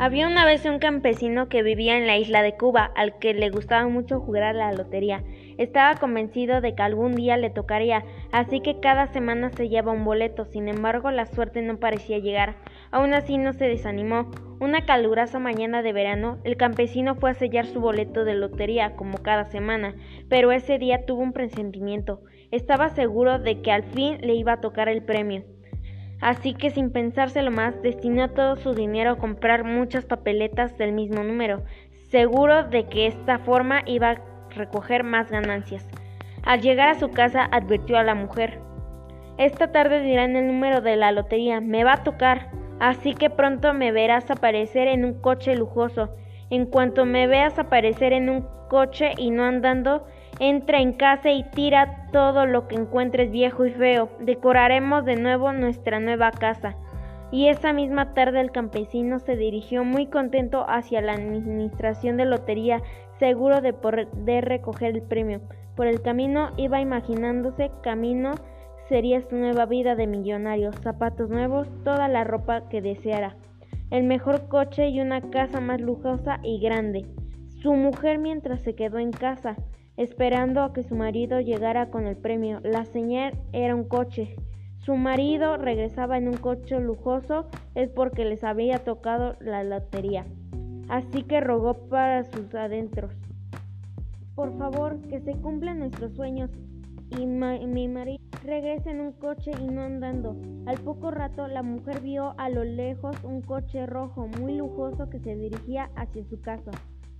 Había una vez un campesino que vivía en la isla de Cuba, al que le gustaba mucho jugar a la lotería. Estaba convencido de que algún día le tocaría, así que cada semana se llevaba un boleto. Sin embargo, la suerte no parecía llegar. Aún así no se desanimó. Una calurosa mañana de verano, el campesino fue a sellar su boleto de lotería, como cada semana, pero ese día tuvo un presentimiento. Estaba seguro de que al fin le iba a tocar el premio. Así que sin pensárselo más, destinó todo su dinero a comprar muchas papeletas del mismo número, seguro de que esta forma iba a recoger más ganancias. Al llegar a su casa advirtió a la mujer, Esta tarde dirán el número de la lotería, me va a tocar, así que pronto me verás aparecer en un coche lujoso. En cuanto me veas aparecer en un coche y no andando, Entra en casa y tira todo lo que encuentres viejo y feo. Decoraremos de nuevo nuestra nueva casa. Y esa misma tarde el campesino se dirigió muy contento hacia la administración de lotería, seguro de poder recoger el premio. Por el camino iba imaginándose camino sería su nueva vida de millonario, zapatos nuevos, toda la ropa que deseara, el mejor coche y una casa más lujosa y grande. Su mujer mientras se quedó en casa, esperando a que su marido llegara con el premio. La señal era un coche. Su marido regresaba en un coche lujoso, es porque les había tocado la lotería. Así que rogó para sus adentros. Por favor, que se cumplan nuestros sueños y mi marido regrese en un coche y no andando. Al poco rato la mujer vio a lo lejos un coche rojo muy lujoso que se dirigía hacia su casa.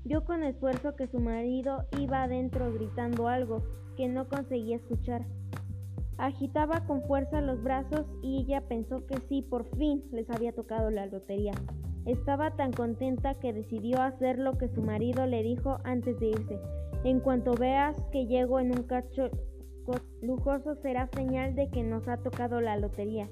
Vio con esfuerzo que su marido iba adentro gritando algo que no conseguía escuchar. Agitaba con fuerza los brazos y ella pensó que sí, por fin les había tocado la lotería. Estaba tan contenta que decidió hacer lo que su marido le dijo antes de irse. En cuanto veas que llego en un cacho lujoso será señal de que nos ha tocado la lotería.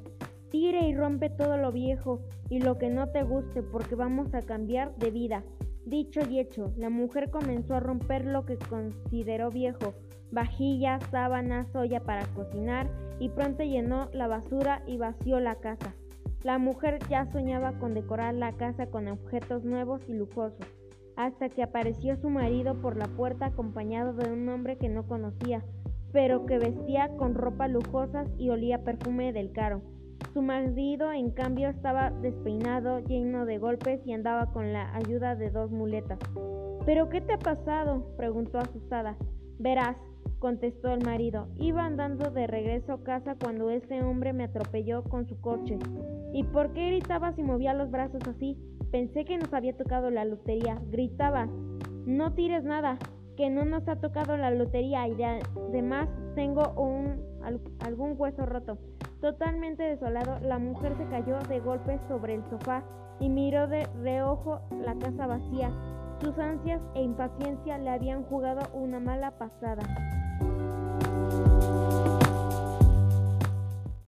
Tire y rompe todo lo viejo y lo que no te guste porque vamos a cambiar de vida. Dicho y hecho, la mujer comenzó a romper lo que consideró viejo, vajillas, sábanas, olla para cocinar, y pronto llenó la basura y vació la casa. La mujer ya soñaba con decorar la casa con objetos nuevos y lujosos, hasta que apareció su marido por la puerta acompañado de un hombre que no conocía, pero que vestía con ropa lujosas y olía perfume del caro. Su marido, en cambio, estaba despeinado, lleno de golpes y andaba con la ayuda de dos muletas. ¿Pero qué te ha pasado? preguntó asustada. Verás, contestó el marido. Iba andando de regreso a casa cuando ese hombre me atropelló con su coche. ¿Y por qué gritabas y movía los brazos así? Pensé que nos había tocado la lotería. Gritaba. No tires nada, que no nos ha tocado la lotería y además tengo un, algún hueso roto. Totalmente desolado, la mujer se cayó de golpe sobre el sofá y miró de reojo la casa vacía. Sus ansias e impaciencia le habían jugado una mala pasada.